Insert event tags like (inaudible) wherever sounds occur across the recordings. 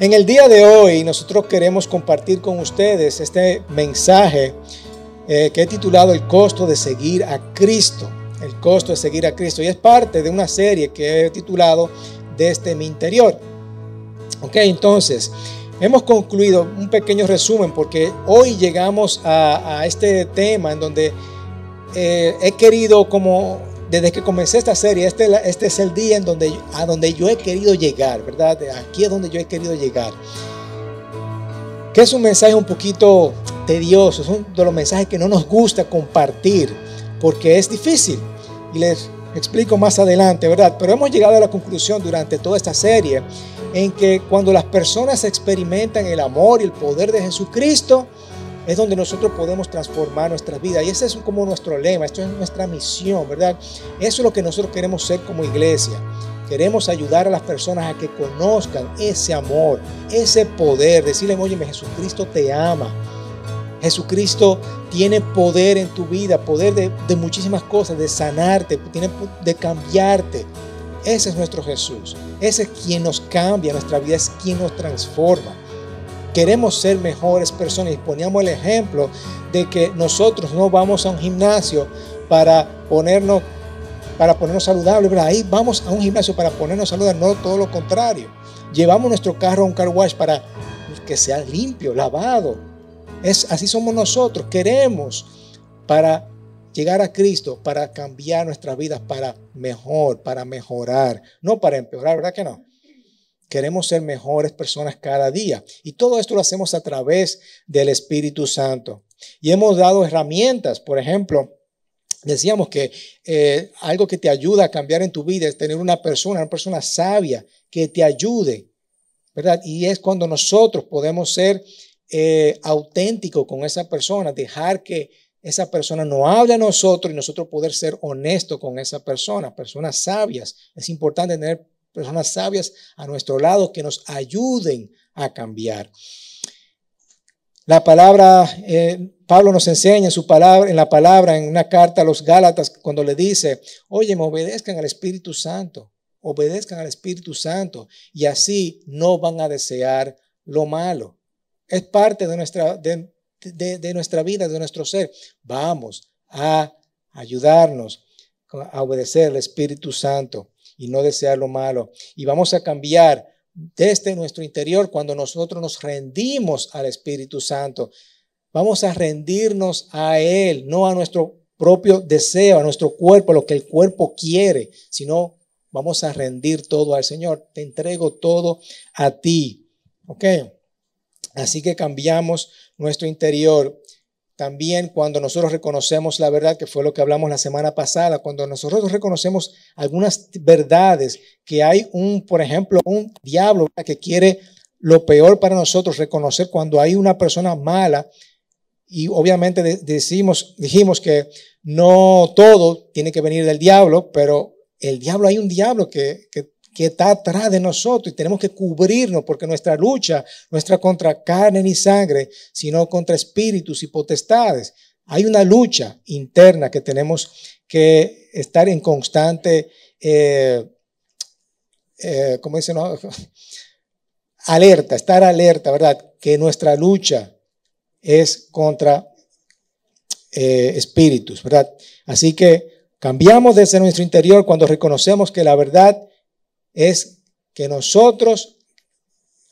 En el día de hoy nosotros queremos compartir con ustedes este mensaje eh, que he titulado El costo de seguir a Cristo. El costo de seguir a Cristo. Y es parte de una serie que he titulado Desde mi interior. Ok, entonces hemos concluido un pequeño resumen porque hoy llegamos a, este tema en donde eh, he querido como desde que comencé esta serie, este, este es el día en donde, a donde yo he querido llegar, ¿verdad? Aquí es donde yo he querido llegar. Que es un mensaje un poquito tedioso, es uno de los mensajes que no nos gusta compartir porque es difícil. Y les explico más adelante, ¿verdad? Pero hemos llegado a la conclusión durante toda esta serie en que cuando las personas experimentan el amor y el poder de Jesucristo, es donde nosotros podemos transformar nuestra vida. Y ese es como nuestro lema, esto es nuestra misión, ¿verdad? Eso es lo que nosotros queremos ser como iglesia. Queremos ayudar a las personas a que conozcan ese amor, ese poder. Decirle, oye, Jesucristo te ama. Jesucristo tiene poder en tu vida, poder de, de muchísimas cosas, de sanarte, tiene de cambiarte. Ese es nuestro Jesús. Ese es quien nos cambia nuestra vida, es quien nos transforma queremos ser mejores personas y poníamos el ejemplo de que nosotros no vamos a un gimnasio para ponernos para ponernos saludables, ahí vamos a un gimnasio para ponernos saludables, no todo lo contrario. Llevamos nuestro carro a un car wash para que sea limpio, lavado. Es así somos nosotros, queremos para llegar a Cristo, para cambiar nuestras vidas para mejor, para mejorar, no para empeorar, ¿verdad que no? Queremos ser mejores personas cada día. Y todo esto lo hacemos a través del Espíritu Santo. Y hemos dado herramientas, por ejemplo, decíamos que eh, algo que te ayuda a cambiar en tu vida es tener una persona, una persona sabia que te ayude, ¿verdad? Y es cuando nosotros podemos ser eh, auténticos con esa persona, dejar que esa persona no hable a nosotros y nosotros poder ser honestos con esa persona, personas sabias. Es importante tener personas sabias a nuestro lado que nos ayuden a cambiar. La palabra, eh, Pablo nos enseña en su palabra, en la palabra, en una carta a los Gálatas, cuando le dice, oye, me obedezcan al Espíritu Santo, obedezcan al Espíritu Santo, y así no van a desear lo malo. Es parte de nuestra, de, de nuestra vida, de nuestro ser. Vamos a ayudarnos a obedecer al Espíritu Santo y no desear lo malo. Y vamos a cambiar desde nuestro interior cuando nosotros nos rendimos al Espíritu Santo. Vamos a rendirnos a Él, no a nuestro propio deseo, a nuestro cuerpo, a lo que el cuerpo quiere, sino vamos a rendir todo al Señor. Te entrego todo a ti. ¿Ok? Así que cambiamos nuestro interior también cuando nosotros reconocemos la verdad, que fue lo que hablamos la semana pasada, cuando nosotros reconocemos algunas verdades, que hay un, por ejemplo, un diablo que quiere lo peor para nosotros, reconocer cuando hay una persona mala, y obviamente decimos, dijimos que no todo tiene que venir del diablo, pero el diablo, hay un diablo que, que que está atrás de nosotros y tenemos que cubrirnos porque nuestra lucha no es contra carne ni sangre, sino contra espíritus y potestades. Hay una lucha interna que tenemos que estar en constante, eh, eh ¿cómo dicen? (laughs) Alerta, estar alerta, ¿verdad? Que nuestra lucha es contra eh, espíritus, ¿verdad? Así que cambiamos desde nuestro interior cuando reconocemos que la verdad es que nosotros,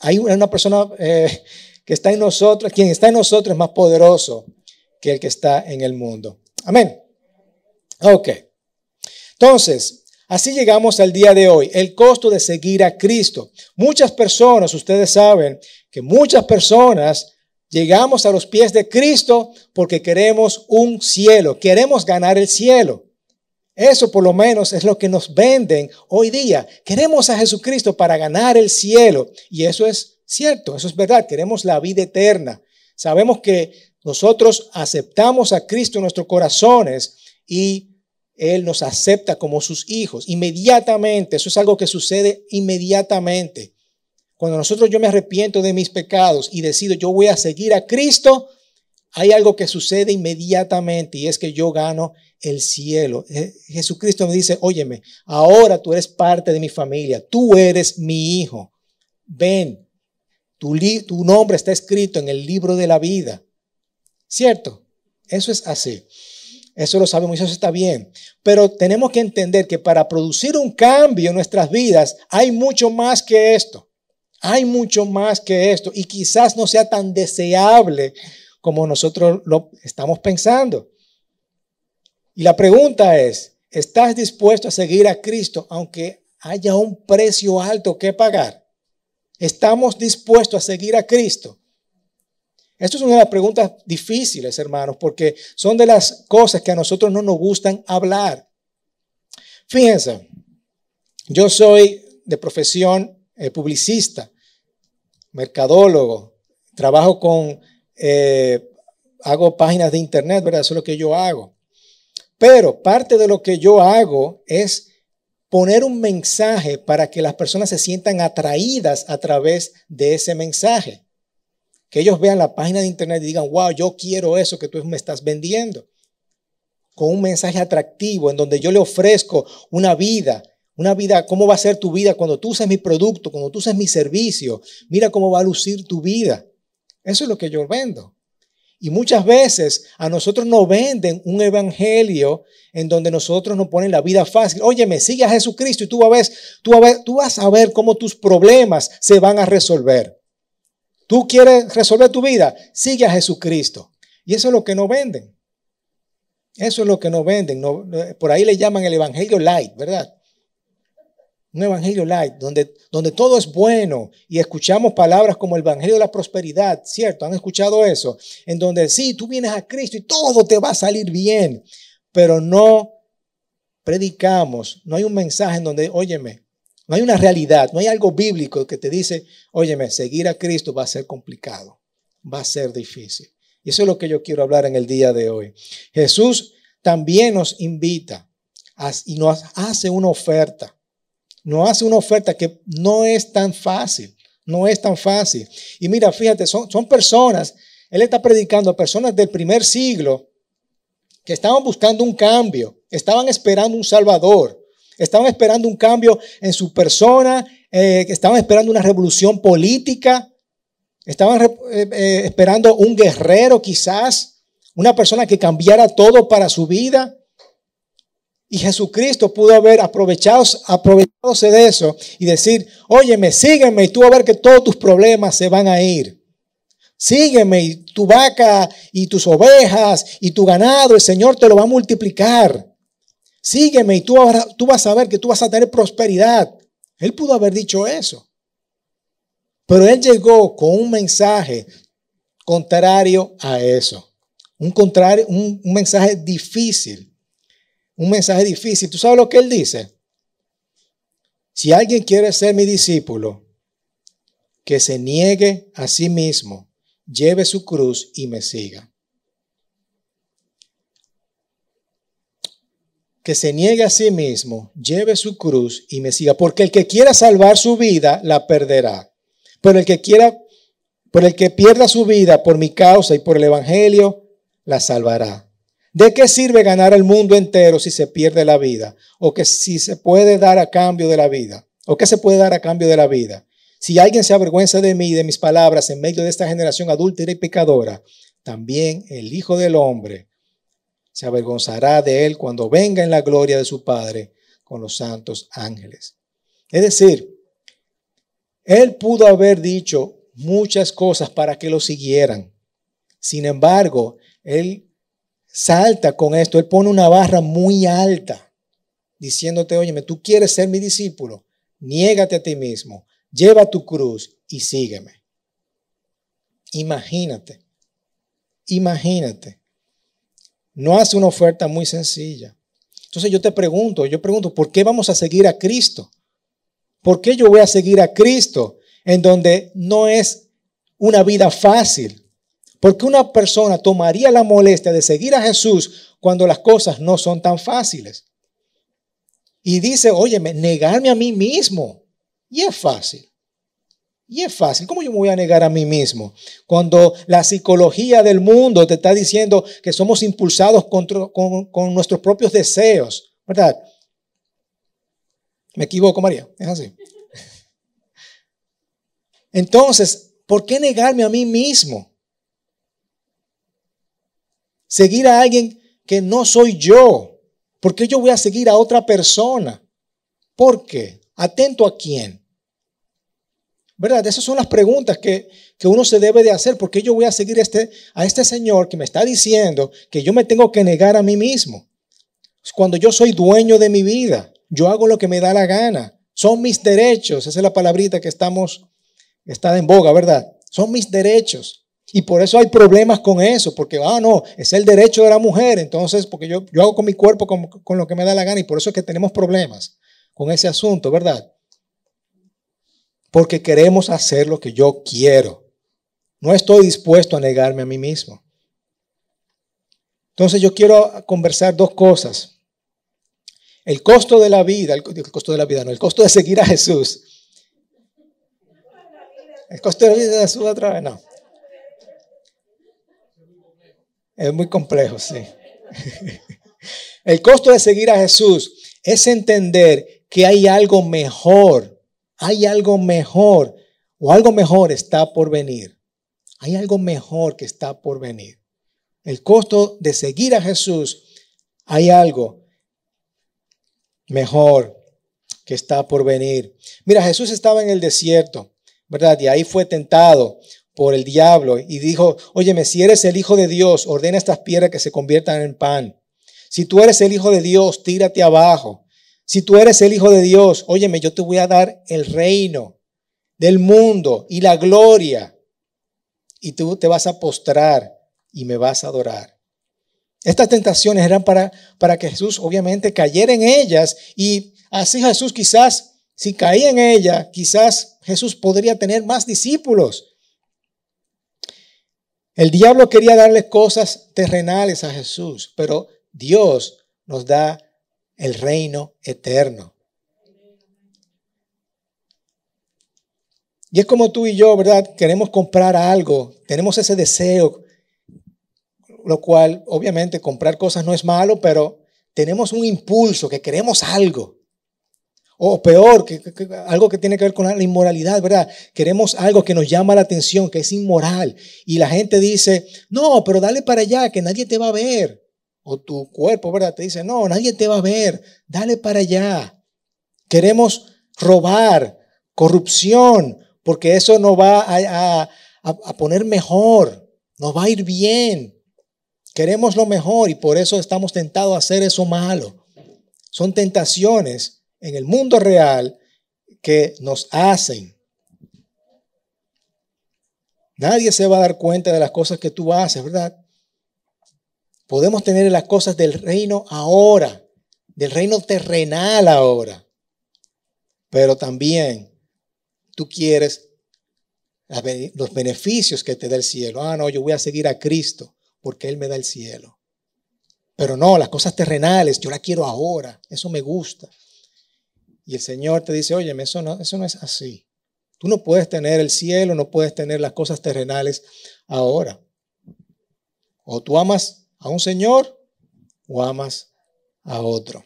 hay una persona eh, que está en nosotros, quien está en nosotros es más poderoso que el que está en el mundo. Amén. Ok. Entonces, así llegamos al día de hoy, el costo de seguir a Cristo. Muchas personas, ustedes saben que muchas personas llegamos a los pies de Cristo porque queremos un cielo, queremos ganar el cielo. Eso por lo menos es lo que nos venden hoy día. Queremos a Jesucristo para ganar el cielo. Y eso es cierto, eso es verdad. Queremos la vida eterna. Sabemos que nosotros aceptamos a Cristo en nuestros corazones y Él nos acepta como sus hijos. Inmediatamente, eso es algo que sucede inmediatamente. Cuando nosotros yo me arrepiento de mis pecados y decido yo voy a seguir a Cristo, hay algo que sucede inmediatamente y es que yo gano el cielo. Jesucristo me dice, óyeme, ahora tú eres parte de mi familia, tú eres mi hijo. Ven, Tu, tu nombre está escrito en el libro de la vida. ¿Cierto? Eso es así. Eso lo sabemos y eso está bien. Pero tenemos que entender que para producir un cambio en nuestras vidas hay mucho más que esto. Hay mucho más que esto. Y quizás no sea tan deseable como nosotros lo estamos pensando. Y la pregunta es, ¿estás dispuesto a seguir a Cristo aunque haya un precio alto que pagar? ¿Estamos dispuestos a seguir a Cristo? Esto es una de las preguntas difíciles, hermanos, porque son de las cosas que a nosotros no nos gustan hablar. Fíjense, yo soy de profesión eh, publicista, mercadólogo, trabajo con, eh, hago páginas de internet, ¿verdad? Eso es lo que yo hago. Pero parte de lo que yo hago es poner un mensaje para que las personas se sientan atraídas a través de ese mensaje. Que ellos vean la página de internet y digan, wow, yo quiero eso que tú me estás vendiendo. Con un mensaje atractivo en donde yo le ofrezco una vida, una vida, cómo va a ser tu vida cuando tú uses mi producto, cuando tú uses mi servicio. Mira cómo va a lucir tu vida. Eso es lo que yo vendo. Y muchas veces a nosotros nos venden un evangelio en donde nosotros nos ponen la vida fácil. Óyeme, sigue a Jesucristo y tú, a ver, tú, a ver, tú vas a ver cómo tus problemas se van a resolver. Tú quieres resolver tu vida, sigue a Jesucristo. Y eso es lo que no venden. Eso es lo que no venden. por ahí le llaman el Evangelio Light, ¿verdad? Un Evangelio Light, donde, donde todo es bueno y escuchamos palabras como el Evangelio de la Prosperidad, ¿cierto? ¿Han escuchado eso? En donde sí, tú vienes a Cristo y todo te va a salir bien, pero no predicamos, no hay un mensaje en donde, óyeme, no hay una realidad, no hay algo bíblico que te dice, óyeme, seguir a Cristo va a ser complicado, va a ser difícil. Y eso es lo que yo quiero hablar en el día de hoy. Jesús también nos invita y nos hace una oferta. Nos hace una oferta que no es tan fácil, no es tan fácil. Y mira, fíjate, son, son personas, Él está predicando a personas del primer siglo que estaban buscando un cambio, estaban esperando un Salvador. Estaban esperando un cambio en su persona, eh, estaban esperando una revolución política, estaban eh, eh, esperando un guerrero quizás, una persona que cambiara todo para su vida. Y Jesucristo pudo haber aprovechado, de eso y decir, óyeme, sígueme y tú vas a ver que todos tus problemas se van a ir. Sígueme y tu vaca y tus ovejas y tu ganado, el Señor te lo va a multiplicar. Sígueme y tú, tú vas a ver que tú vas a tener prosperidad. Él pudo haber dicho eso. Pero él llegó con un mensaje contrario a eso. Un, contrario, un, un mensaje difícil. Un mensaje difícil. ¿Tú sabes lo que él dice? Si alguien quiere ser mi discípulo, que se niegue a sí mismo, lleve su cruz y me siga. que se niegue a sí mismo, lleve su cruz y me siga, porque el que quiera salvar su vida la perderá. Pero el que quiera, por el que pierda su vida por mi causa y por el evangelio, la salvará. ¿De qué sirve ganar el mundo entero si se pierde la vida? O que si se puede dar a cambio de la vida. ¿O qué se puede dar a cambio de la vida? Si alguien se avergüenza de mí y de mis palabras en medio de esta generación adúltera y pecadora, también el Hijo del Hombre se avergonzará de él cuando venga en la gloria de su Padre con los santos ángeles. Es decir, él pudo haber dicho muchas cosas para que lo siguieran. Sin embargo, él salta con esto, él pone una barra muy alta, diciéndote, óyeme, tú quieres ser mi discípulo, niégate a ti mismo, lleva tu cruz y sígueme. Imagínate, imagínate no hace una oferta muy sencilla. Entonces yo te pregunto, yo pregunto, ¿por qué vamos a seguir a Cristo? ¿Por qué yo voy a seguir a Cristo en donde no es una vida fácil? ¿Por qué una persona tomaría la molestia de seguir a Jesús cuando las cosas no son tan fáciles? Y dice, óyeme, negarme a mí mismo. Y es fácil. Y es fácil. ¿Cómo yo me voy a negar a mí mismo? Cuando la psicología del mundo te está diciendo que somos impulsados con, con, nuestros propios deseos, ¿verdad? Me equivoco, María. Es así. (laughs) Entonces, ¿Por qué negarme a mí mismo? Seguir a alguien que no soy yo. ¿Por qué yo voy a seguir a otra persona? ¿Por qué? ¿Atento a quién? ¿Verdad? Esas son las preguntas que, uno se debe de hacer. ¿Por qué yo voy a seguir este, a este Señor que me está diciendo que yo me tengo que negar a mí mismo? Cuando yo soy dueño de mi vida, yo hago lo que me da la gana. Son mis derechos. Esa es la palabrita que estamos, está en boga, ¿verdad? Son mis derechos. Y por eso hay problemas con eso, porque, ah, no, es el derecho de la mujer, entonces, porque yo, yo hago con mi cuerpo con, con lo que me da la gana y por eso es que tenemos problemas con ese asunto, ¿verdad? Porque queremos hacer lo que yo quiero. No estoy dispuesto a negarme a mí mismo. Entonces yo quiero conversar dos cosas. El costo de la vida, el, costo de la vida, no, el costo de seguir a Jesús. El costo de la vida de Jesús otra vez, no. Es muy complejo, sí. (laughs) El costo de seguir a Jesús es entender que hay algo mejor, hay algo mejor, o algo mejor está por venir. Hay algo mejor que está por venir. El costo de seguir a Jesús, hay algo mejor que está por venir. Mira, Jesús estaba en el desierto, ¿verdad? Y ahí fue tentado por el diablo y dijo, óyeme, si eres el Hijo de Dios, ordena estas piedras que se conviertan en pan. Si tú eres el Hijo de Dios, tírate abajo. Si tú eres el Hijo de Dios, óyeme, yo te voy a dar el reino del mundo y la gloria. Y tú te vas a postrar y me vas a adorar. Estas tentaciones eran para, para que Jesús obviamente cayera en ellas y así Jesús quizás, si caía en ellas, quizás Jesús podría tener más discípulos. El diablo quería darle cosas terrenales a Jesús, pero Dios nos da el reino eterno. Y es como tú y yo, ¿verdad? Queremos comprar algo, tenemos ese deseo, lo cual obviamente comprar cosas no es malo, pero tenemos un impulso que queremos algo. O peor, algo que tiene que ver con la inmoralidad, ¿verdad? Queremos algo que nos llama la atención, que es inmoral. Y la gente dice, no, pero dale para allá, que nadie te va a ver. O tu cuerpo, ¿verdad? Te dice, no, nadie te va a ver, dale para allá. Queremos robar, corrupción, porque eso nos va a, a poner mejor, nos va a ir bien. Queremos lo mejor y por eso estamos tentados a hacer eso malo. Son tentaciones en el mundo real que nos hacen. Nadie se va a dar cuenta de las cosas que tú haces, ¿verdad? Podemos tener las cosas del reino ahora, del reino terrenal ahora, pero también tú quieres los beneficios que te da el cielo. Ah, no, yo voy a seguir a Cristo porque Él me da el cielo. Pero no, las cosas terrenales, yo las quiero ahora, eso me gusta. Y el Señor te dice, oye, eso no, eso no es así. Tú no puedes tener el cielo, no puedes tener las cosas terrenales ahora. O tú amas a un Señor o amas a otro.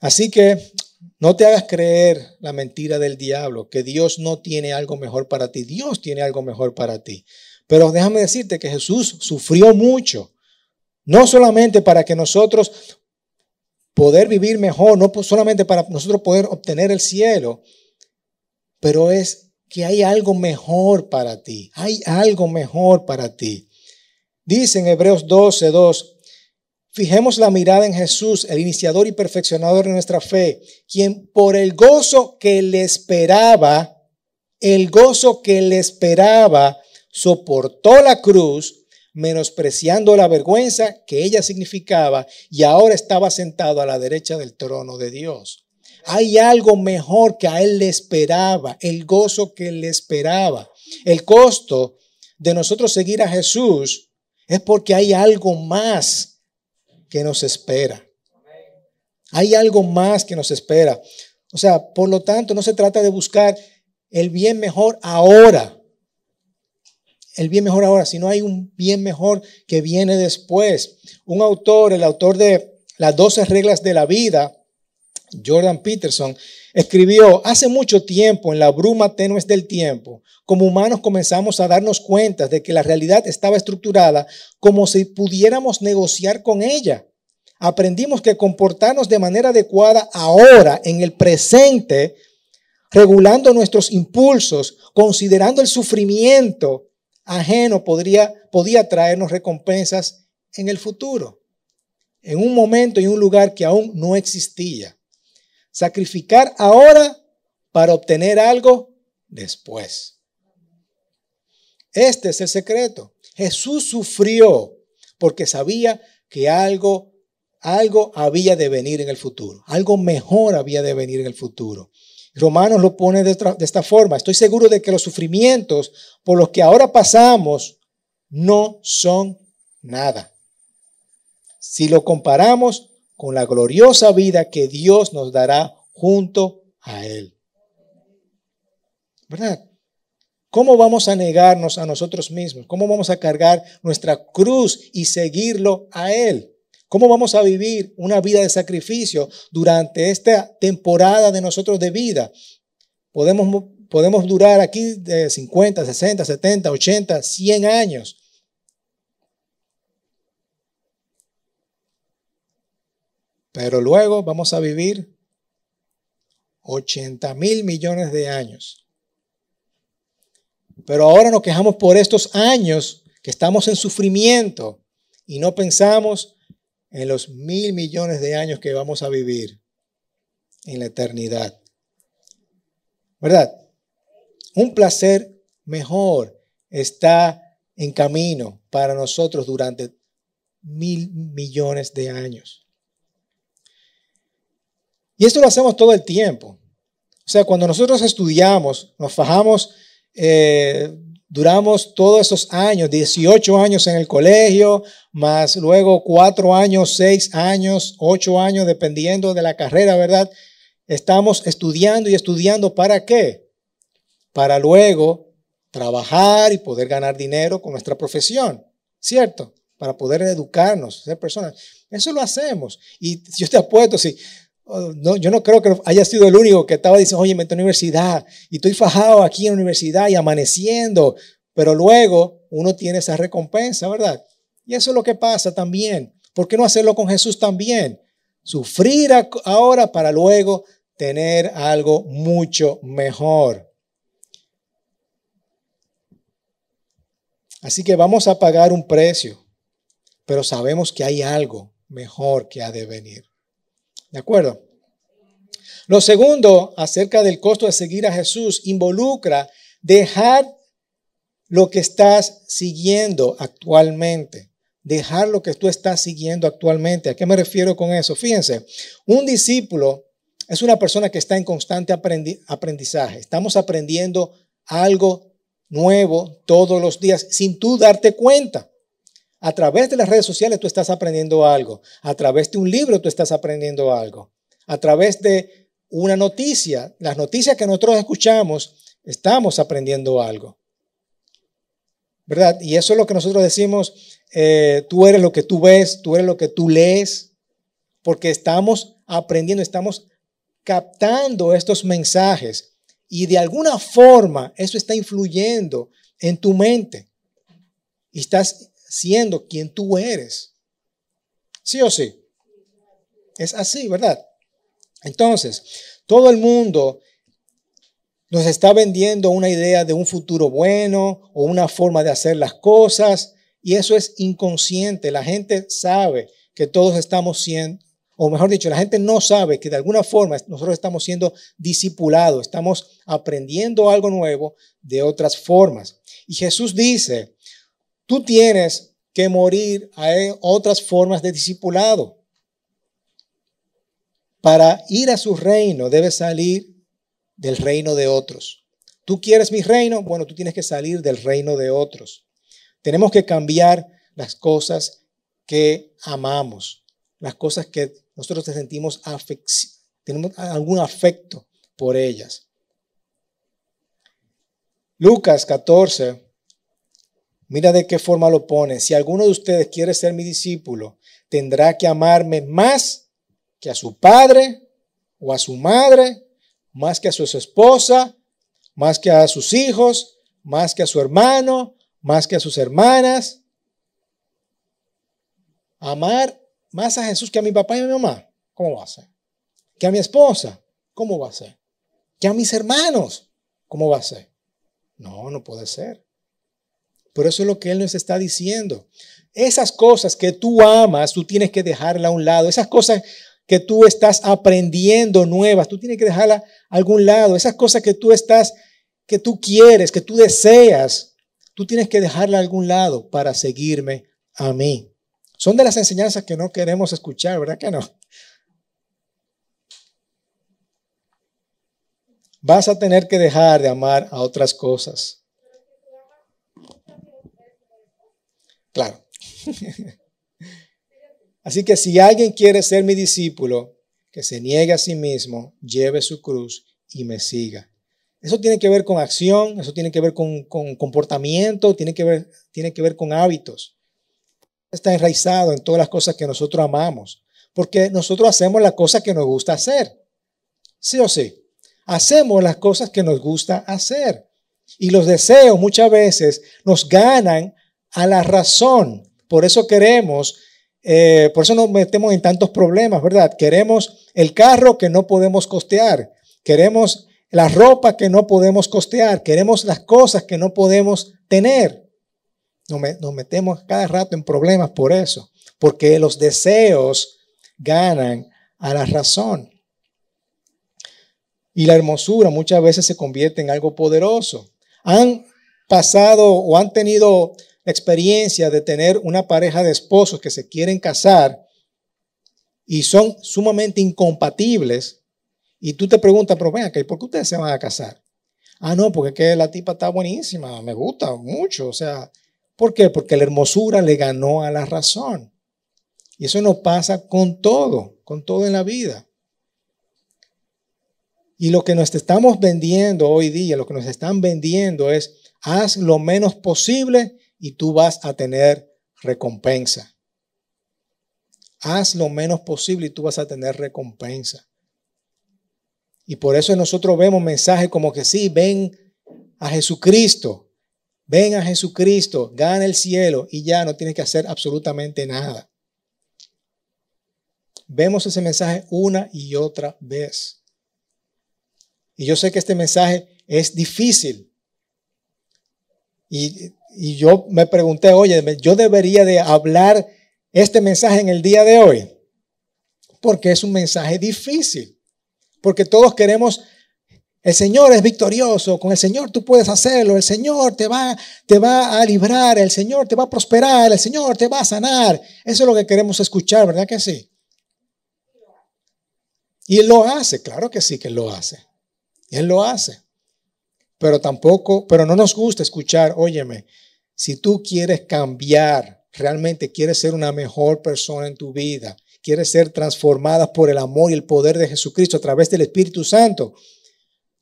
Así que no te hagas creer la mentira del diablo, que Dios no tiene algo mejor para ti. Dios tiene algo mejor para ti. Pero déjame decirte que Jesús sufrió mucho, no solamente para que nosotros poder vivir mejor, no solamente para nosotros poder obtener el cielo, pero es que hay algo mejor para ti, hay algo mejor para ti. Dice en Hebreos 12, 2, fijemos la mirada en Jesús, el iniciador y perfeccionador de nuestra fe, quien por el gozo que le esperaba, el gozo que le esperaba, soportó la cruz, menospreciando la vergüenza que ella significaba y ahora estaba sentado a la derecha del trono de Dios. Hay algo mejor que a él le esperaba, el gozo que le esperaba. El costo de nosotros seguir a Jesús es porque hay algo más que nos espera. Hay algo más que nos espera. O sea, por lo tanto, no se trata de buscar el bien mejor ahora el bien mejor ahora, sino hay un bien mejor que viene después. Un autor, el autor de las 12 reglas de la vida, Jordan Peterson, escribió, hace mucho tiempo, en la bruma tenue del tiempo, como humanos comenzamos a darnos cuenta de que la realidad estaba estructurada como si pudiéramos negociar con ella. Aprendimos que comportarnos de manera adecuada ahora, en el presente, regulando nuestros impulsos, considerando el sufrimiento ajeno, podría, podía traernos recompensas en el futuro, en un momento y un lugar que aún no existía. Sacrificar ahora para obtener algo después. Este es el secreto. Jesús sufrió porque sabía que algo, algo había de venir en el futuro. Algo mejor había de venir en el futuro. Romanos lo pone de, esta forma. Estoy seguro de que los sufrimientos por los que ahora pasamos no son nada. Si lo comparamos con la gloriosa vida que Dios nos dará junto a Él. ¿Verdad? ¿Cómo vamos a negarnos a nosotros mismos? ¿Cómo vamos a cargar nuestra cruz y seguirlo a Él? ¿Cómo vamos a vivir una vida de sacrificio durante esta temporada de nosotros de vida? Podemos, podemos durar aquí de 50, 60, 70, 80, 100 años. Pero luego vamos a vivir 80 mil millones de años. Pero ahora nos quejamos por estos años que estamos en sufrimiento y no pensamos en los mil millones de años que vamos a vivir en la eternidad. ¿Verdad? Un placer mejor está en camino para nosotros durante mil millones de años. Y esto lo hacemos todo el tiempo. O sea, cuando nosotros estudiamos, nos fajamos, eh, duramos todos esos años, 18 años en el colegio, más luego 4 años, 6 años, 8 años, dependiendo de la carrera, ¿verdad? Estamos estudiando y estudiando para qué? Para luego trabajar y poder ganar dinero con nuestra profesión, ¿cierto? Para poder educarnos, ser personas. Eso lo hacemos. Y yo te apuesto, si no, yo no creo que haya sido el único que estaba diciendo, oye, me a universidad y estoy fajado aquí en la universidad y amaneciendo, pero luego uno tiene esa recompensa, ¿verdad? Y eso es lo que pasa también. ¿Por qué no hacerlo con Jesús también? Sufrir ahora para luego tener algo mucho mejor. Así que vamos a pagar un precio, pero sabemos que hay algo mejor que ha de venir. ¿De acuerdo? Lo segundo, acerca del costo de seguir a Jesús, involucra dejar lo que estás siguiendo actualmente. Dejar lo que tú estás siguiendo actualmente. ¿A qué me refiero con eso? Fíjense, un discípulo es una persona que está en constante aprendizaje. Estamos aprendiendo algo nuevo todos los días sin tú darte cuenta. A través de las redes sociales tú estás aprendiendo algo. A través de un libro tú estás aprendiendo algo. A través de una noticia, las noticias que nosotros escuchamos, estamos aprendiendo algo. ¿Verdad? Y eso es lo que nosotros decimos, eh, tú eres lo que tú ves, tú eres lo que tú lees, porque estamos aprendiendo, estamos captando estos mensajes y de alguna forma eso está influyendo en tu mente y estás siendo quien tú eres. ¿Sí o sí? Es así, ¿verdad? Entonces, todo el mundo nos está vendiendo una idea de un futuro bueno o una forma de hacer las cosas y eso es inconsciente. La gente sabe que todos estamos siendo, o mejor dicho, la gente no sabe que de alguna forma nosotros estamos siendo discipulados, estamos aprendiendo algo nuevo de otras formas. Y Jesús dice, Tú tienes que morir a otras formas de discipulado. Para ir a su reino debes salir del reino de otros. ¿Tú quieres mi reino? Bueno, tú tienes que salir del reino de otros. Tenemos que cambiar las cosas que amamos, las cosas que nosotros sentimos tenemos algún afecto por ellas. Lucas 14, Mira de qué forma lo pone. Si alguno de ustedes quiere ser mi discípulo, tendrá que amarme más que a su padre, o a su madre, más que a su esposa, más que a sus hijos, más que a su hermano, más que a sus hermanas. Amar más a Jesús que a mi papá y a mi mamá. ¿Cómo va a ser? Que a mi esposa. ¿Cómo va a ser? Que a mis hermanos. ¿Cómo va a ser? No, no puede ser. Por eso es lo que Él nos está diciendo. Esas cosas que tú amas, tú tienes que dejarla a un lado. Esas cosas que tú estás aprendiendo nuevas, tú tienes que dejarla a algún lado. Esas cosas que tú estás, que tú quieres, que tú deseas, tú tienes que dejarla a algún lado para seguirme a mí. Son de las enseñanzas que no queremos escuchar, ¿verdad que no? Vas a tener que dejar de amar a otras cosas. Claro. (laughs) Así que si alguien quiere ser mi discípulo, que se niegue a sí mismo, lleve su cruz y me siga. Eso tiene que ver con acción, eso tiene que ver con, comportamiento, tiene que ver, tiene que ver con hábitos. Está enraizado en todas las cosas que nosotros amamos, porque nosotros hacemos las cosas que nos gusta hacer. Sí o sí. Hacemos las cosas que nos gusta hacer. Y los deseos muchas veces nos ganan a la razón. Por eso queremos, eh, por eso nos metemos en tantos problemas, ¿verdad? Queremos el carro que no podemos costear, queremos la ropa que no podemos costear, queremos las cosas que no podemos tener. Nos, nos metemos cada rato en problemas por eso, porque los deseos ganan a la razón. Y la hermosura muchas veces se convierte en algo poderoso. Han pasado o han tenido experiencia de tener una pareja de esposos que se quieren casar y son sumamente incompatibles, y tú te preguntas, pero ven acá, ¿por qué ustedes se van a casar? Ah, no, porque que la tipa está buenísima, me gusta mucho. O sea, ¿por qué? Porque la hermosura le ganó a la razón. Y eso nos pasa con todo, con todo en la vida. Y lo que nos estamos vendiendo hoy día, lo que nos están vendiendo es, haz lo menos posible y tú vas a tener recompensa. Haz lo menos posible y tú vas a tener recompensa. Y por eso nosotros vemos mensajes como que sí, ven a Jesucristo, ven a Jesucristo, gana el cielo y ya no tienes que hacer absolutamente nada. Vemos ese mensaje una y otra vez. Y yo sé que este mensaje es difícil. Y y yo me pregunté, oye, yo debería de hablar este mensaje en el día de hoy, porque es un mensaje difícil, porque todos queremos, el Señor es victorioso, con el Señor tú puedes hacerlo, el Señor te va, te va a librar, el Señor te va a prosperar, el Señor te va a sanar. Eso es lo que queremos escuchar, ¿verdad que sí? Y Él lo hace, claro que sí que Él lo hace. Él lo hace. Pero tampoco, pero no nos gusta escuchar, óyeme, si tú quieres cambiar, realmente quieres ser una mejor persona en tu vida, quieres ser transformada por el amor y el poder de Jesucristo a través del Espíritu Santo,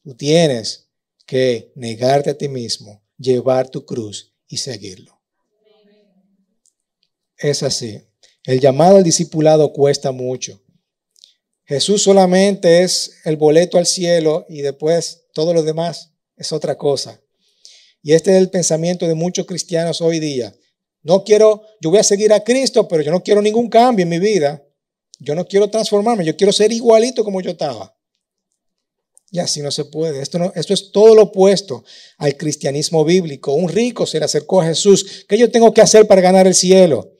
tú tienes que negarte a ti mismo, llevar tu cruz y seguirlo. Es así. El llamado al discipulado cuesta mucho. Jesús solamente es el boleto al cielo y después todo lo demás es otra cosa. Y este es el pensamiento de muchos cristianos hoy día. No quiero, yo voy a seguir a Cristo, pero yo no quiero ningún cambio en mi vida. Yo no quiero transformarme, yo quiero ser igualito como yo estaba. Y así no se puede. Esto, no, esto es todo lo opuesto al cristianismo bíblico. Un rico se le acercó a Jesús. ¿Qué yo tengo que hacer para ganar el cielo?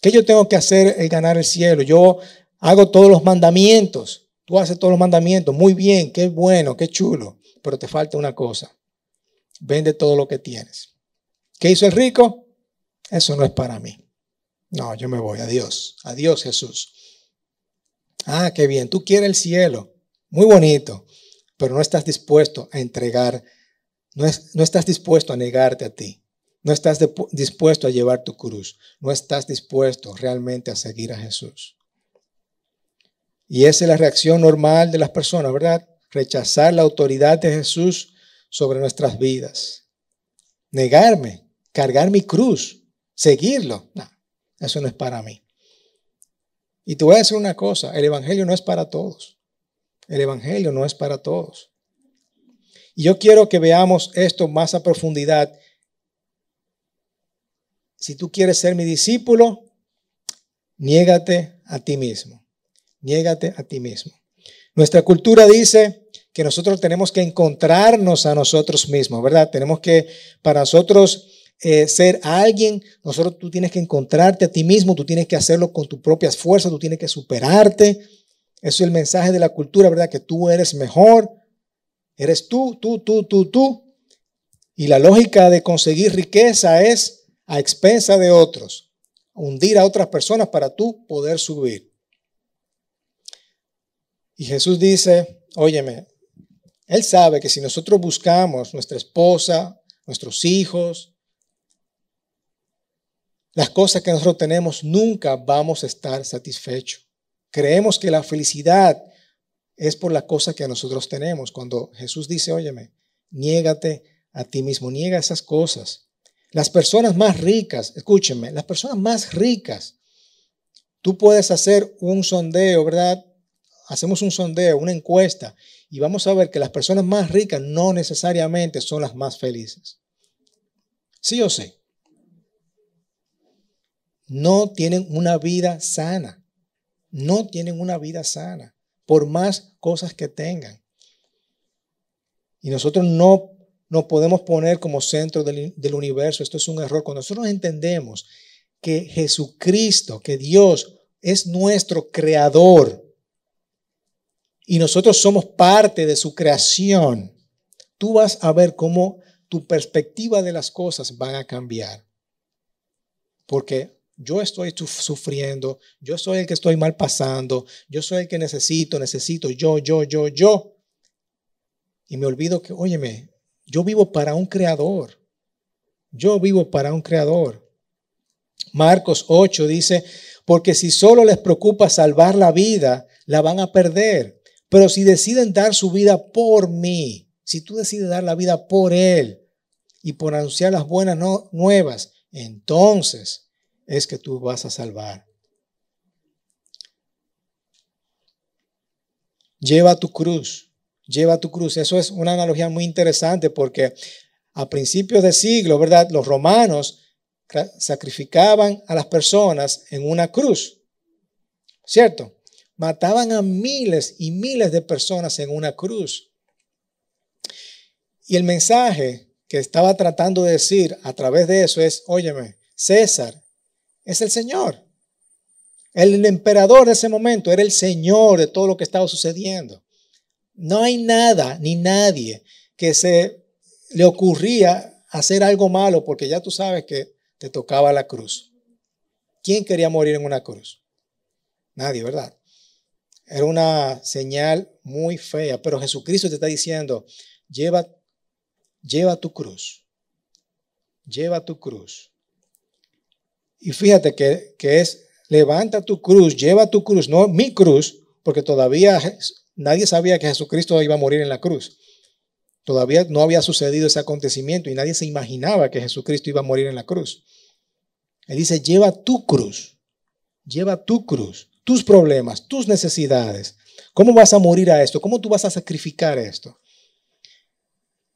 ¿Qué yo tengo que hacer el ganar el cielo? Yo hago todos los mandamientos. Tú haces todos los mandamientos. Muy bien, qué bueno, qué chulo. Pero te falta una cosa vende todo lo que tienes. ¿Qué hizo el rico? Eso no es para mí. No, yo me voy. Adiós. Adiós, Jesús. Ah, qué bien. Tú quieres el cielo. Muy bonito. Pero no estás dispuesto a entregar. No, no estás dispuesto a negarte a ti. No estás dispuesto a llevar tu cruz. No estás dispuesto realmente a seguir a Jesús. Y esa es la reacción normal de las personas, ¿verdad? Rechazar la autoridad de Jesús sobre nuestras vidas. Negarme, cargar mi cruz, seguirlo. No, eso no es para mí. Y te voy a decir una cosa, el Evangelio no es para todos. El Evangelio no es para todos. Y yo quiero que veamos esto más a profundidad. Si tú quieres ser mi discípulo, niégate a ti mismo. Niégate a ti mismo. Nuestra cultura dice que nosotros tenemos que encontrarnos a nosotros mismos, ¿verdad? Tenemos que, para nosotros eh, ser alguien, nosotros tú tienes que encontrarte a ti mismo, tú tienes que hacerlo con tus propias fuerzas, tú tienes que superarte. Eso es el mensaje de la cultura, ¿verdad? Que tú eres mejor, eres tú, tú, tú, tú, tú. Y la lógica de conseguir riqueza es a expensa de otros, hundir a otras personas para tú poder subir. Y Jesús dice, óyeme, Él sabe que si nosotros buscamos nuestra esposa, nuestros hijos, las cosas que nosotros tenemos, nunca vamos a estar satisfechos. Creemos que la felicidad es por las cosas que nosotros tenemos. Cuando Jesús dice, óyeme, niégate a ti mismo, niega esas cosas. Las personas más ricas, escúchenme, las personas más ricas, tú puedes hacer un sondeo, ¿verdad? Hacemos un sondeo, una encuesta, y vamos a ver que las personas más ricas no necesariamente son las más felices. ¿Sí o sí? no tienen una vida sana. No tienen una vida sana, por más cosas que tengan. Y nosotros no nos podemos poner como centro del, del, universo. Esto es un error. Cuando nosotros entendemos que Jesucristo, que Dios es nuestro creador y nosotros somos parte de su creación, tú vas a ver cómo tu perspectiva de las cosas van a cambiar. Porque yo estoy sufriendo, yo soy el que estoy mal pasando, yo soy el que necesito, necesito, yo, yo, yo, yo. Y me olvido que, óyeme, yo vivo para un creador. Yo vivo para un creador. Marcos 8 dice, porque si solo les preocupa salvar la vida, la van a perder. Pero si deciden dar su vida por mí, si tú decides dar la vida por Él y por anunciar las buenas nuevas, entonces es que tú vas a salvar. Lleva tu cruz, lleva tu cruz. Eso es una analogía muy interesante porque a principios de siglo, ¿verdad? Los romanos sacrificaban a las personas en una cruz, ¿cierto? Mataban a miles y miles de personas en una cruz. Y el mensaje que estaba tratando de decir a través de eso es, óyeme, César es el Señor. El emperador de ese momento era el Señor de todo lo que estaba sucediendo. No hay nada ni nadie que se le ocurría hacer algo malo porque ya tú sabes que te tocaba la cruz. ¿Quién quería morir en una cruz? Nadie, ¿verdad? Era una señal muy fea, pero Jesucristo te está diciendo, lleva, lleva tu cruz, lleva tu cruz. Y fíjate que, es, levanta tu cruz, lleva tu cruz, no mi cruz, porque todavía nadie sabía que Jesucristo iba a morir en la cruz. Todavía no había sucedido ese acontecimiento y nadie se imaginaba que Jesucristo iba a morir en la cruz. Él dice, lleva tu cruz, lleva tu cruz, tus problemas, tus necesidades. ¿Cómo vas a morir a esto? ¿Cómo tú vas a sacrificar esto?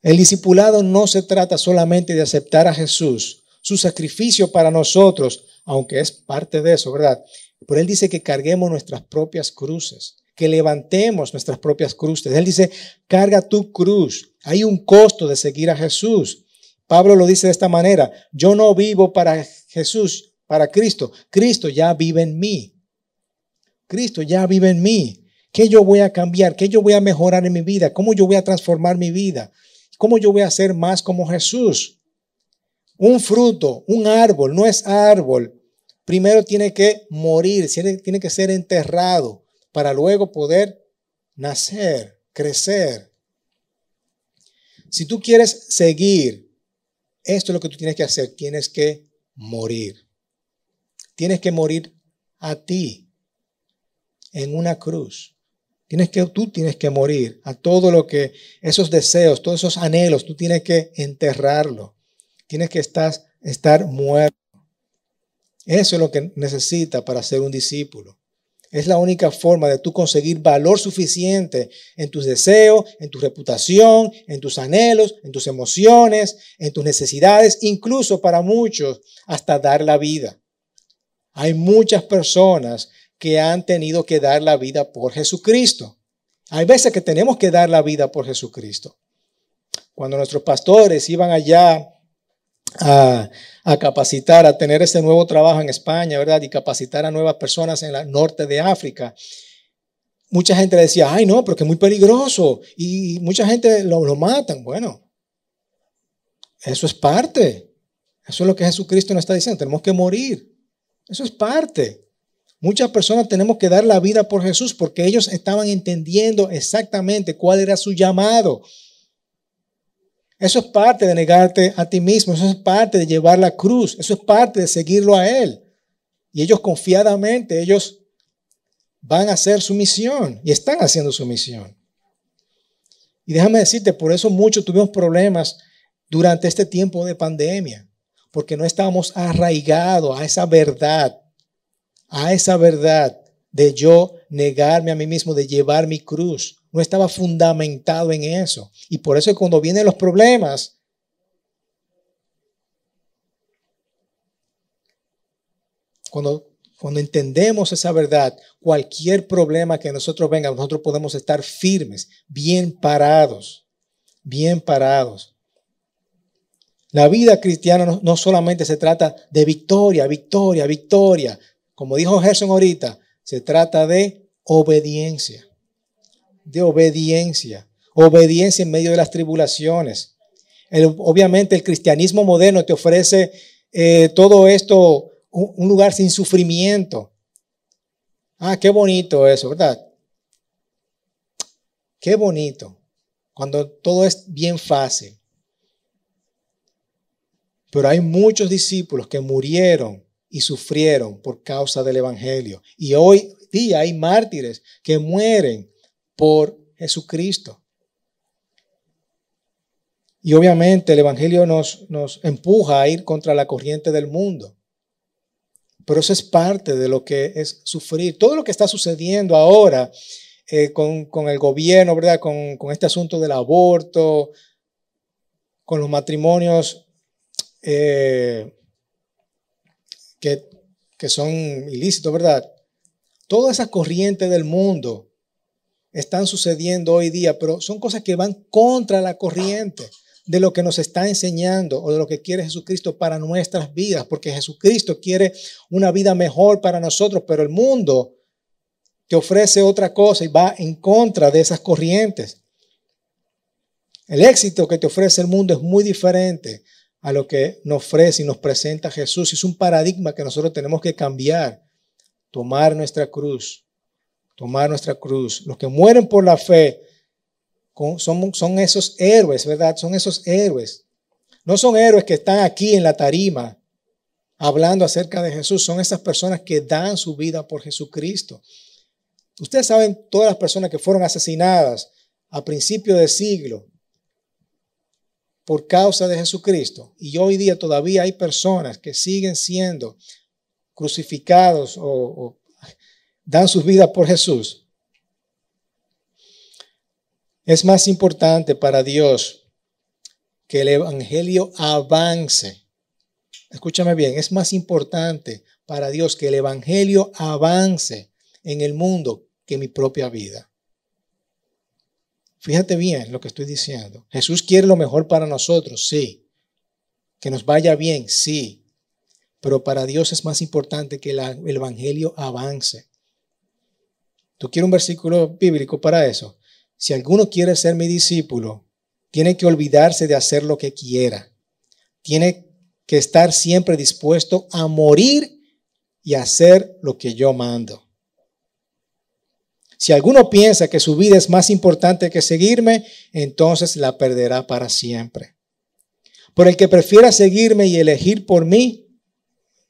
El discipulado no se trata solamente de aceptar a Jesús su sacrificio para nosotros, aunque es parte de eso, ¿verdad? Pero Él dice que carguemos nuestras propias cruces, que levantemos nuestras propias cruces. Él dice, carga tu cruz. Hay un costo de seguir a Jesús. Pablo lo dice de esta manera, yo no vivo para Jesús, para Cristo. Cristo ya vive en mí. Cristo ya vive en mí. ¿Qué yo voy a cambiar? ¿Qué yo voy a mejorar en mi vida? ¿Cómo yo voy a transformar mi vida? ¿Cómo yo voy a ser más como Jesús? Un fruto, un árbol, no es árbol. Primero tiene que morir, tiene que ser enterrado para luego poder nacer, crecer. Si tú quieres seguir, esto es lo que tú tienes que hacer, tienes que morir. Tienes que morir a ti en una cruz. Tienes que, tú tienes que morir a todo lo que, esos deseos, todos esos anhelos, tú tienes que enterrarlo. Tienes que estar, estar muerto. Eso es lo que necesita para ser un discípulo. Es la única forma de tú conseguir valor suficiente en tus deseos, en tu reputación, en tus anhelos, en tus emociones, en tus necesidades, incluso para muchos, hasta dar la vida. Hay muchas personas que han tenido que dar la vida por Jesucristo. Hay veces que tenemos que dar la vida por Jesucristo. Cuando nuestros pastores iban allá a, capacitar, a tener ese nuevo trabajo en España, ¿verdad? Y capacitar a nuevas personas en el norte de África. Mucha gente decía, ay no, porque es muy peligroso y mucha gente lo, lo matan. Bueno, eso es parte. Eso es lo que Jesucristo nos está diciendo. Tenemos que morir. Eso es parte. Muchas personas tenemos que dar la vida por Jesús porque ellos estaban entendiendo exactamente cuál era su llamado. Eso es parte de negarte a ti mismo, eso es parte de llevar la cruz, eso es parte de seguirlo a Él. Y ellos confiadamente, ellos van a hacer su misión y están haciendo su misión. Y déjame decirte, por eso muchos tuvimos problemas durante este tiempo de pandemia, porque no estábamos arraigados a esa verdad, a esa verdad de yo negarme a mí mismo, de llevar mi cruz no estaba fundamentado en eso. Y por eso cuando vienen los problemas, cuando, cuando entendemos esa verdad, cualquier problema que nosotros venga, nosotros podemos estar firmes, bien parados, bien parados. La vida cristiana no, no solamente se trata de victoria, victoria, victoria. Como dijo Gerson ahorita, se trata de obediencia de obediencia, obediencia en medio de las tribulaciones. obviamente el cristianismo moderno te ofrece eh, todo esto, un, lugar sin sufrimiento. Ah, qué bonito eso, ¿verdad? Qué bonito, cuando todo es bien fácil. Pero hay muchos discípulos que murieron y sufrieron por causa del Evangelio. Y hoy día hay mártires que mueren por Jesucristo. Y obviamente el Evangelio nos, nos empuja a ir contra la corriente del mundo. Pero eso es parte de lo que es sufrir. Todo lo que está sucediendo ahora eh, con, el gobierno, ¿verdad? Con, este asunto del aborto, con los matrimonios eh, que, son ilícitos, ¿verdad? Toda esa corriente del mundo están sucediendo hoy día, pero son cosas que van contra la corriente de lo que nos está enseñando o de lo que quiere Jesucristo para nuestras vidas, porque Jesucristo quiere una vida mejor para nosotros, pero el mundo te ofrece otra cosa y va en contra de esas corrientes. El éxito que te ofrece el mundo es muy diferente a lo que nos ofrece y nos presenta Jesús. Es un paradigma que nosotros tenemos que cambiar, tomar nuestra cruz tomar nuestra cruz. Los que mueren por la fe son, son esos héroes, ¿verdad? Son esos héroes. No son héroes que están aquí en la tarima hablando acerca de Jesús, son esas personas que dan su vida por Jesucristo. Ustedes saben todas las personas que fueron asesinadas a principio del siglo por causa de Jesucristo. Y hoy día todavía hay personas que siguen siendo crucificados o dan sus vidas por Jesús, es más importante para Dios que el Evangelio avance. Escúchame bien, es más importante para Dios que el Evangelio avance en el mundo que mi propia vida. Fíjate bien lo que estoy diciendo. Jesús quiere lo mejor para nosotros, sí. Que nos vaya bien, sí. Pero para Dios es más importante que el Evangelio avance. Tú quieres un versículo bíblico para eso. Si alguno quiere ser mi discípulo, tiene que olvidarse de hacer lo que quiera. Tiene que estar siempre dispuesto a morir y hacer lo que yo mando. Si alguno piensa que su vida es más importante que seguirme, entonces la perderá para siempre. Por el que prefiera seguirme y elegir por mí,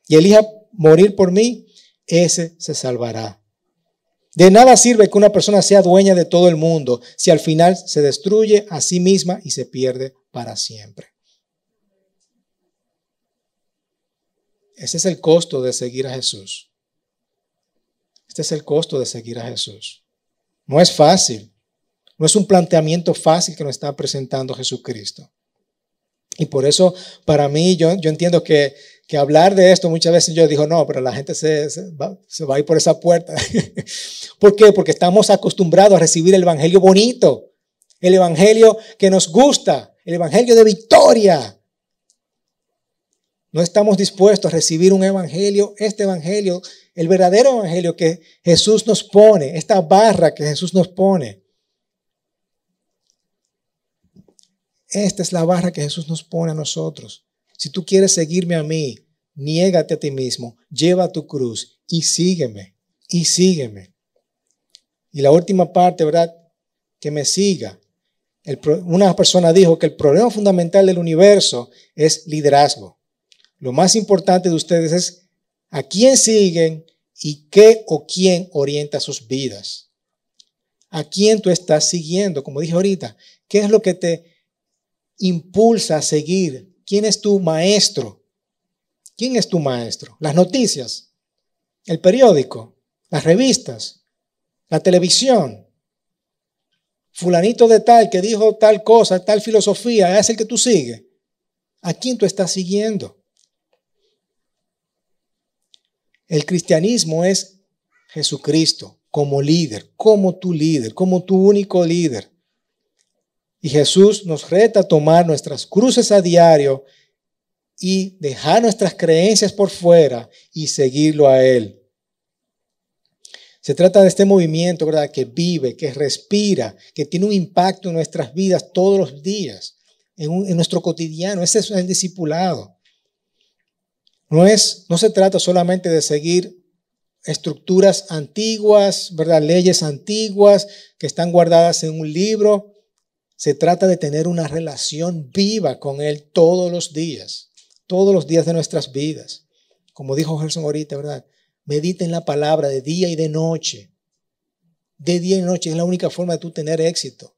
y elija morir por mí, ese se salvará. De nada sirve que una persona sea dueña de todo el mundo si al final se destruye a sí misma y se pierde para siempre. Ese es el costo de seguir a Jesús. Este es el costo de seguir a Jesús. No es fácil. No es un planteamiento fácil que nos está presentando Jesucristo. Y por eso, para mí, yo, yo entiendo que, que, hablar de esto muchas veces yo digo, no, pero la gente se, va, se va a ir por esa puerta. (laughs) ¿Por qué? Porque estamos acostumbrados a recibir el Evangelio bonito, el Evangelio que nos gusta, el Evangelio de victoria. No estamos dispuestos a recibir un Evangelio, este Evangelio, el verdadero Evangelio que Jesús nos pone, esta barra que Jesús nos pone. Esta es la barra que Jesús nos pone a nosotros. Si tú quieres seguirme a mí, niégate a ti mismo, lleva tu cruz y sígueme, y sígueme. Y la última parte, ¿verdad? Que me siga. una persona dijo que el problema fundamental del universo es liderazgo. Lo más importante de ustedes es a quién siguen y qué o quién orienta sus vidas. ¿A quién tú estás siguiendo? Como dije ahorita, ¿qué es lo que te impulsa a seguir? ¿Quién es tu maestro? ¿Quién es tu maestro? Las noticias, el periódico, las revistas, la televisión. Fulanito de tal que dijo tal cosa, tal filosofía, es el que tú sigues. ¿A quién tú estás siguiendo? El cristianismo es Jesucristo como líder, como tu líder, como tu único líder. Y Jesús nos reta a tomar nuestras cruces a diario y dejar nuestras creencias por fuera y seguirlo a Él. Se trata de este movimiento, ¿verdad? Que vive, que respira, que tiene un impacto en nuestras vidas todos los días, en, en nuestro cotidiano. Ese es el discipulado. No, es, no se trata solamente de seguir estructuras antiguas, ¿verdad? Leyes antiguas que están guardadas en un libro. Se trata de tener una relación viva con Él todos los días, todos los días de nuestras vidas. Como dijo Gerson ahorita, ¿verdad? Medita en la palabra de día y de noche. De día y noche es la única forma de tú tener éxito.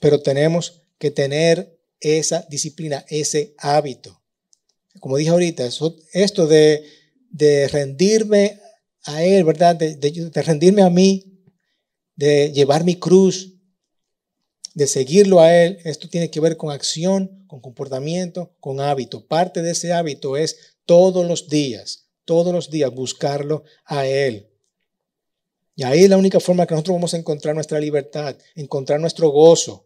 Pero tenemos que tener esa disciplina, ese hábito. Como dije ahorita, esto de, rendirme a Él, ¿verdad? De rendirme a mí, de llevar mi cruz, de seguirlo a Él, esto tiene que ver con acción, con comportamiento, con hábito. Parte de ese hábito es todos los días, todos los días buscarlo a Él. Y ahí es la única forma que nosotros vamos a encontrar nuestra libertad, encontrar nuestro gozo,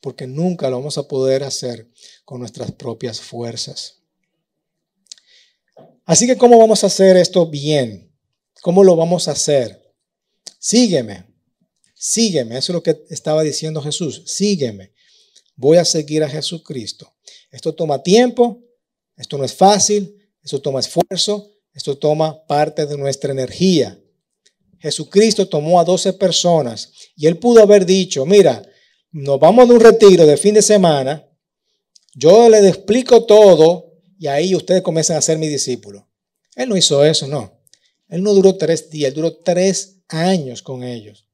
porque nunca lo vamos a poder hacer con nuestras propias fuerzas. Así que, ¿cómo vamos a hacer esto bien? ¿Cómo lo vamos a hacer? Sígueme. Sígueme, eso es lo que estaba diciendo Jesús. Sígueme. Voy a seguir a Jesucristo. Esto toma tiempo, esto no es fácil, esto toma esfuerzo, esto toma parte de nuestra energía. Jesucristo tomó a 12 personas y él pudo haber dicho, mira, nos vamos de un retiro de fin de semana, yo les explico todo y ahí ustedes comienzan a ser mi discípulo. Él no hizo eso, no. Él no duró tres días, duró tres años con ellos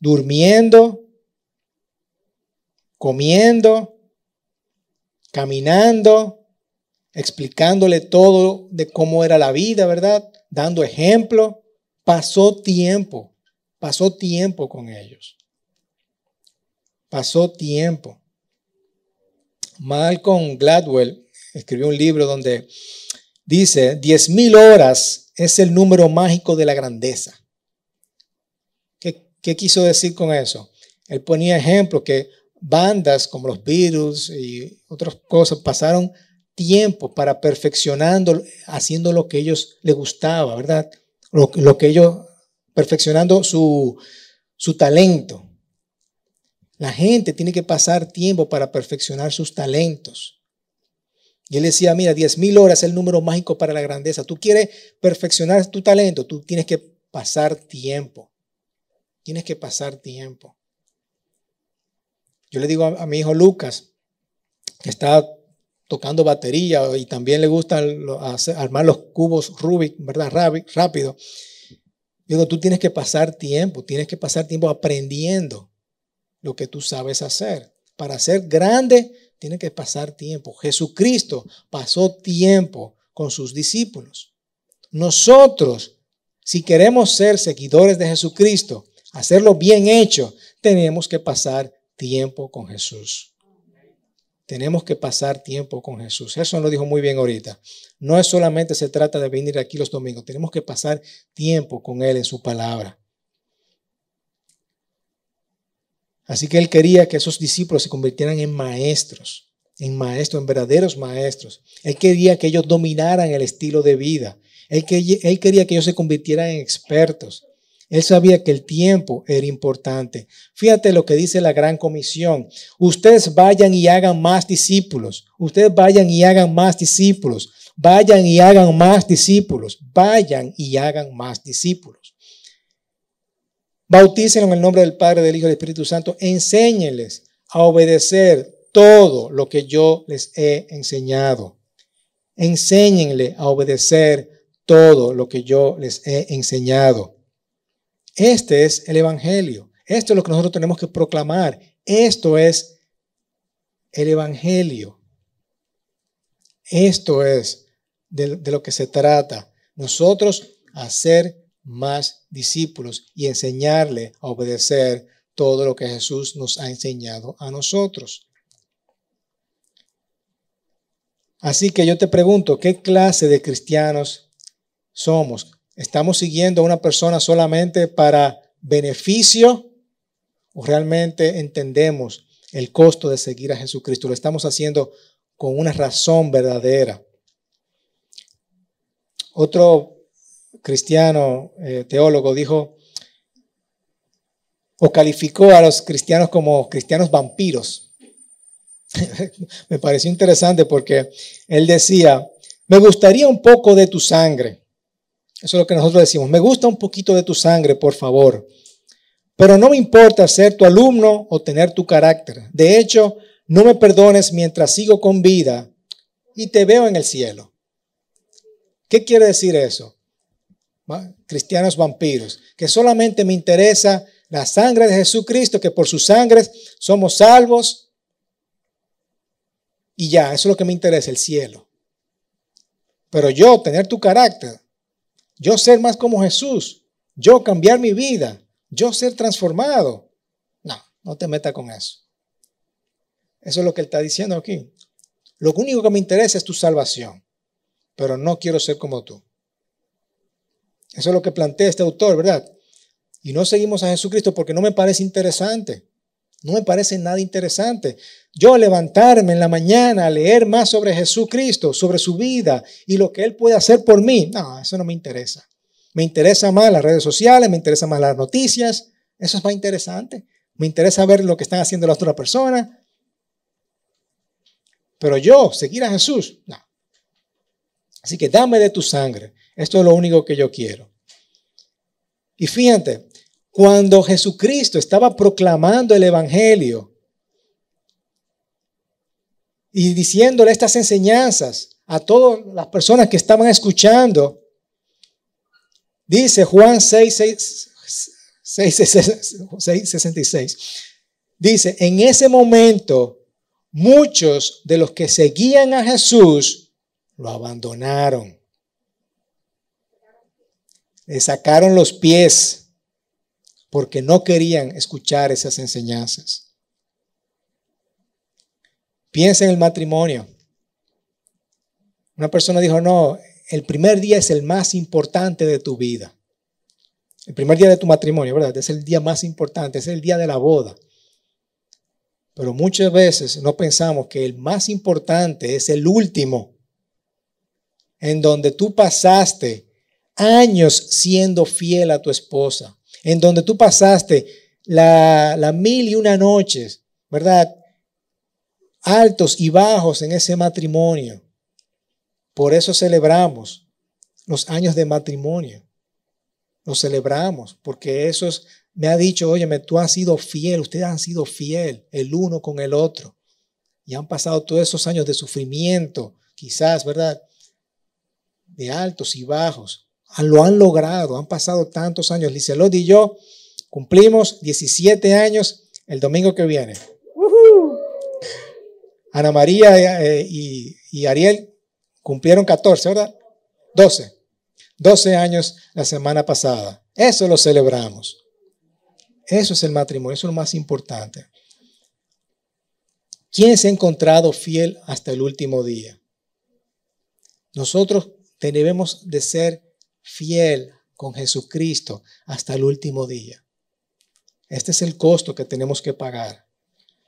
durmiendo, comiendo, caminando, explicándole todo de cómo era la vida, ¿verdad? Dando ejemplo. Pasó tiempo, pasó tiempo con ellos. Pasó tiempo. Malcolm Gladwell escribió un libro donde dice, diez mil horas es el número mágico de la grandeza. ¿Qué quiso decir con eso? Él ponía ejemplo que bandas como los Beatles y otras cosas pasaron tiempo para perfeccionando, haciendo lo que ellos les gustaba, ¿verdad? Lo, lo que ellos, perfeccionando su, su talento. La gente tiene que pasar tiempo para perfeccionar sus talentos. Y él decía, mira, 10 mil horas es el número mágico para la grandeza. Tú quieres perfeccionar tu talento, tú tienes que pasar tiempo. Tienes que pasar tiempo. Yo le digo a, mi hijo Lucas, que está tocando batería y también le gusta armar los cubos Rubik, ¿verdad? Rápido. Digo, tú tienes que pasar tiempo, tienes que pasar tiempo aprendiendo lo que tú sabes hacer. Para ser grande, tienes que pasar tiempo. Jesucristo pasó tiempo con sus discípulos. Nosotros, si queremos ser seguidores de Jesucristo, hacerlo bien hecho, tenemos que pasar tiempo con Jesús. Tenemos que pasar tiempo con Jesús. Eso lo dijo muy bien ahorita. No es solamente se trata de venir aquí los domingos, tenemos que pasar tiempo con Él en su palabra. Así que Él quería que esos discípulos se convirtieran en maestros, en maestros, en verdaderos maestros. Él quería que ellos dominaran el estilo de vida. Él, él quería que ellos se convirtieran en expertos. Él sabía que el tiempo era importante. Fíjate lo que dice la gran comisión. Ustedes vayan y hagan más discípulos. Ustedes vayan y hagan más discípulos. Vayan y hagan más discípulos. Vayan y hagan más discípulos. Bautícenlo en el nombre del Padre, del Hijo y del Espíritu Santo. Enséñenles a obedecer todo lo que yo les he enseñado. Enséñenle a obedecer todo lo que yo les he enseñado. Este es el Evangelio. Esto es lo que nosotros tenemos que proclamar. Esto es el Evangelio. Esto es de, lo que se trata. Nosotros hacer más discípulos y enseñarle a obedecer todo lo que Jesús nos ha enseñado a nosotros. Así que yo te pregunto, ¿qué clase de cristianos somos? ¿Estamos siguiendo a una persona solamente para beneficio o realmente entendemos el costo de seguir a Jesucristo? Lo estamos haciendo con una razón verdadera. Otro cristiano eh, teólogo dijo o calificó a los cristianos como cristianos vampiros. (laughs) me pareció interesante porque él decía, me gustaría un poco de tu sangre eso es lo que nosotros decimos. Me gusta un poquito de tu sangre, por favor. Pero no me importa ser tu alumno o tener tu carácter. De hecho, no me perdones mientras sigo con vida y te veo en el cielo. ¿Qué quiere decir eso? Cristianos vampiros. Que solamente me interesa la sangre de Jesucristo, que por su sangre somos salvos. Y ya, eso es lo que me interesa, el cielo. Pero yo, tener tu carácter, yo ser más como Jesús, yo cambiar mi vida, yo ser transformado. No, no te metas con eso. Eso es lo que él está diciendo aquí. Lo único que me interesa es tu salvación, pero no quiero ser como tú. Eso es lo que plantea este autor, ¿verdad? Y no seguimos a Jesucristo porque no me parece interesante. No me parece nada interesante. Yo levantarme en la mañana a leer más sobre Jesucristo, sobre su vida y lo que Él puede hacer por mí, no, eso no me interesa. Me interesa más las redes sociales, me interesa más las noticias, eso es más interesante. Me interesa ver lo que están haciendo las otras personas. Pero yo, seguir a Jesús, no. Así que dame de tu sangre. Esto es lo único que yo quiero. Y fíjate, cuando Jesucristo estaba proclamando el Evangelio y diciéndole estas enseñanzas a todas las personas que estaban escuchando, dice Juan 6, 66, dice, en ese momento muchos de los que seguían a Jesús lo abandonaron. Le sacaron los pies porque no querían escuchar esas enseñanzas. Piensa en el matrimonio. Una persona dijo, no, el primer día es el más importante de tu vida. El primer día de tu matrimonio, ¿verdad? Es el día más importante, es el día de la boda. Pero muchas veces no pensamos que el más importante es el último, en donde tú pasaste años siendo fiel a tu esposa, en donde tú pasaste la, mil y una noches, ¿verdad? Altos y bajos en ese matrimonio. Por eso celebramos los años de matrimonio. Los celebramos porque eso me ha dicho, óyeme, tú has sido fiel, ustedes han sido fiel el uno con el otro. Y han pasado todos esos años de sufrimiento, quizás, ¿verdad? De altos y bajos. Ah, lo han logrado, han pasado tantos años. Lizelot y yo cumplimos 17 años el domingo que viene. Ana María eh, y, Ariel cumplieron 14, ¿verdad? 12. 12 años la semana pasada. Eso lo celebramos. Eso es el matrimonio, eso es lo más importante. ¿Quién se ha encontrado fiel hasta el último día? Nosotros debemos de ser fiel con Jesucristo hasta el último día. Este es el costo que tenemos que pagar.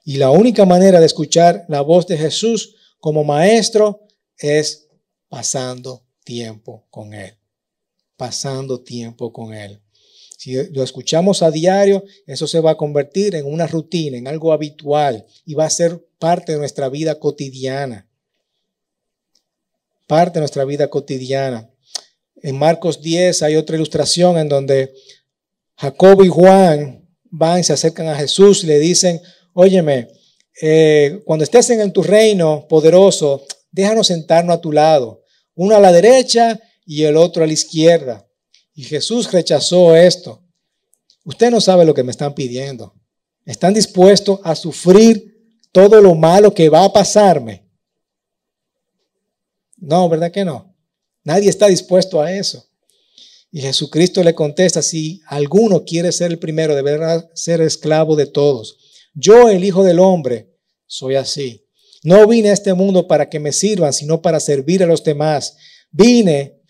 Y la única manera de escuchar la voz de Jesús como maestro es pasando tiempo con Él. Pasando tiempo con Él. Si lo escuchamos a diario, eso se va a convertir en una rutina, en algo habitual y va a ser parte de nuestra vida cotidiana. Parte de nuestra vida cotidiana. En Marcos 10 hay otra ilustración en donde Jacobo y Juan van y se acercan a Jesús y le dicen, óyeme, eh, cuando estés en tu reino poderoso, déjanos sentarnos a tu lado, uno a la derecha y el otro a la izquierda. Y Jesús rechazó esto. Usted no sabe lo que me están pidiendo. ¿Están dispuestos a sufrir todo lo malo que va a pasarme? No, ¿verdad que no? Nadie está dispuesto a eso. Y Jesucristo le contesta, si alguno quiere ser el primero, deberá ser esclavo de todos. Yo, el Hijo del Hombre, soy así. No vine a este mundo para que me sirvan, sino para servir a los demás. Vine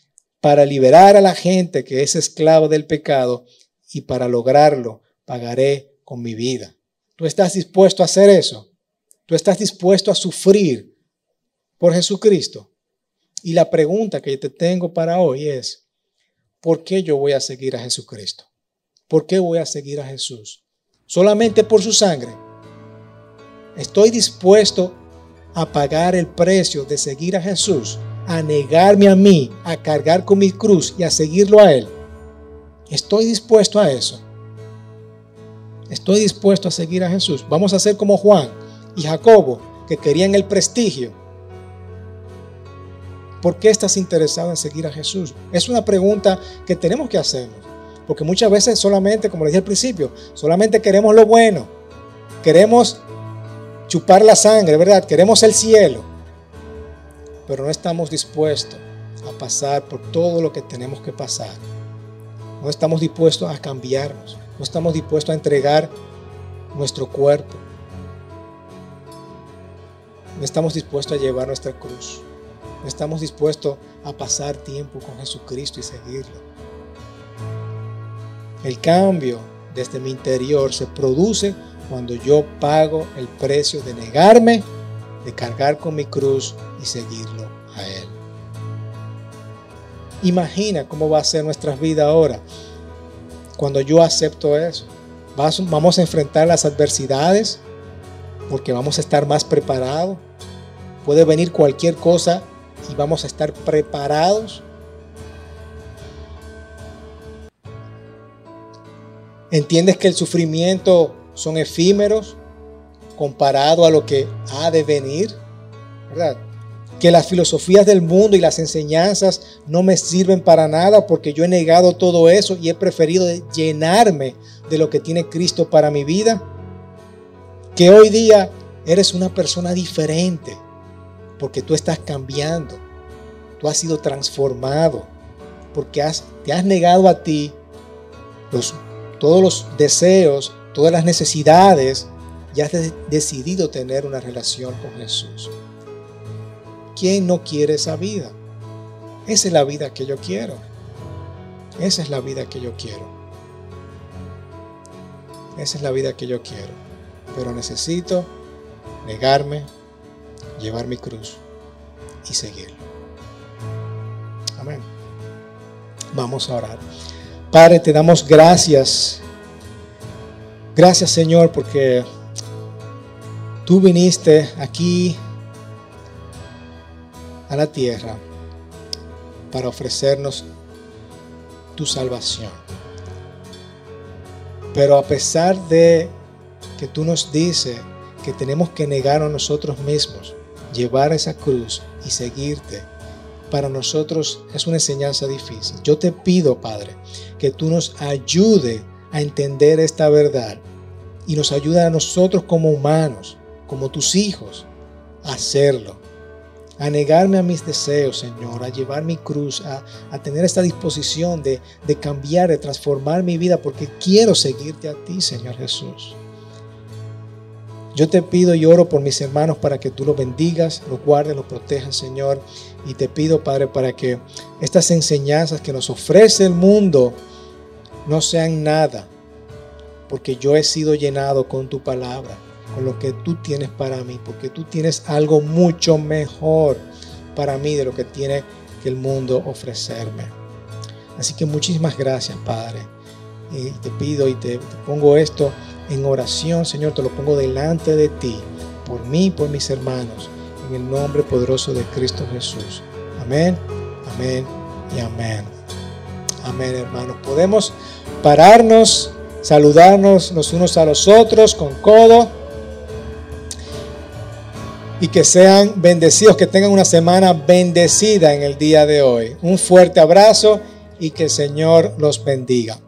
para liberar a la gente que es esclavo del pecado y para lograrlo pagaré con mi vida. ¿Tú estás dispuesto a hacer eso? ¿Tú estás dispuesto a sufrir por Jesucristo? Y la pregunta que te tengo para hoy es, ¿por qué yo voy a seguir a Jesucristo? ¿Por qué voy a seguir a Jesús? ¿Solamente por su sangre? ¿Estoy dispuesto a pagar el precio de seguir a Jesús? a negarme a mí, a cargar con mi cruz y a seguirlo a Él. Estoy dispuesto a eso. Estoy dispuesto a seguir a Jesús. Vamos a ser como Juan y Jacobo, que querían el prestigio. ¿Por qué estás interesado en seguir a Jesús? Es una pregunta que tenemos que hacernos. Porque muchas veces solamente, como le dije al principio, solamente queremos lo bueno. Queremos chupar la sangre, ¿verdad? Queremos el cielo pero no estamos dispuestos a pasar por todo lo que tenemos que pasar. No estamos dispuestos a cambiarnos, no estamos dispuestos a entregar nuestro cuerpo. No estamos dispuestos a llevar nuestra cruz. Estamos dispuestos a pasar tiempo con Jesucristo y seguirlo. El cambio desde mi interior se produce cuando yo pago el precio de negarme de cargar con mi cruz y seguirlo a Él. Imagina cómo va a ser nuestra vida ahora cuando yo acepto eso. Vamos a enfrentar las adversidades porque vamos a estar más preparados. Puede venir cualquier cosa y vamos a estar preparados. ¿Entiendes que el sufrimiento son efímeros? comparado a lo que ha de venir, ¿verdad? Que las filosofías del mundo y las enseñanzas no me sirven para nada porque yo he negado todo eso y he preferido llenarme de lo que tiene Cristo para mi vida. Que hoy día eres una persona diferente porque tú estás cambiando, tú has sido transformado, porque has, te has negado a ti los, todos los deseos, todas las necesidades ya has decidido tener una relación con Jesús. ¿Quién no quiere esa vida? Esa es la vida que yo quiero. Esa es la vida que yo quiero. Esa es la vida que yo quiero. Pero necesito negarme, llevar mi cruz y seguirlo. Amén. Vamos a orar. Padre, te damos gracias. Gracias Señor porque Tú viniste aquí a la tierra para ofrecernos tu salvación. Pero a pesar de que tú nos dices que tenemos que negar a nosotros mismos, llevar esa cruz y seguirte, para nosotros es una enseñanza difícil. Yo te pido, Padre, que tú nos ayude a entender esta verdad y nos ayude a nosotros como humanos como tus hijos, hacerlo. a negarme a mis deseos, Señor, a llevar mi cruz, a, a tener esta disposición de, de cambiar, de transformar mi vida, porque quiero seguirte a ti, Señor Jesús. Yo te pido y oro por mis hermanos para que tú los bendigas, los guardes, los protejas, Señor. Y te pido, Padre, para que estas enseñanzas que nos ofrece el mundo no sean nada, porque yo he sido llenado con tu palabra, con lo que tú tienes para mí, porque tú tienes algo mucho mejor para mí de lo que tiene que el mundo ofrecerme. Así que muchísimas gracias, Padre. Y te pido y te, te pongo esto en oración, Señor, te lo pongo delante de ti, por mí y por mis hermanos, en el nombre poderoso de Cristo Jesús. Amén, amén y amén. Amén, hermanos. Podemos pararnos, saludarnos los unos a los otros con codo y que sean bendecidos, que tengan una semana bendecida en el día de hoy. Un fuerte abrazo y que el Señor los bendiga.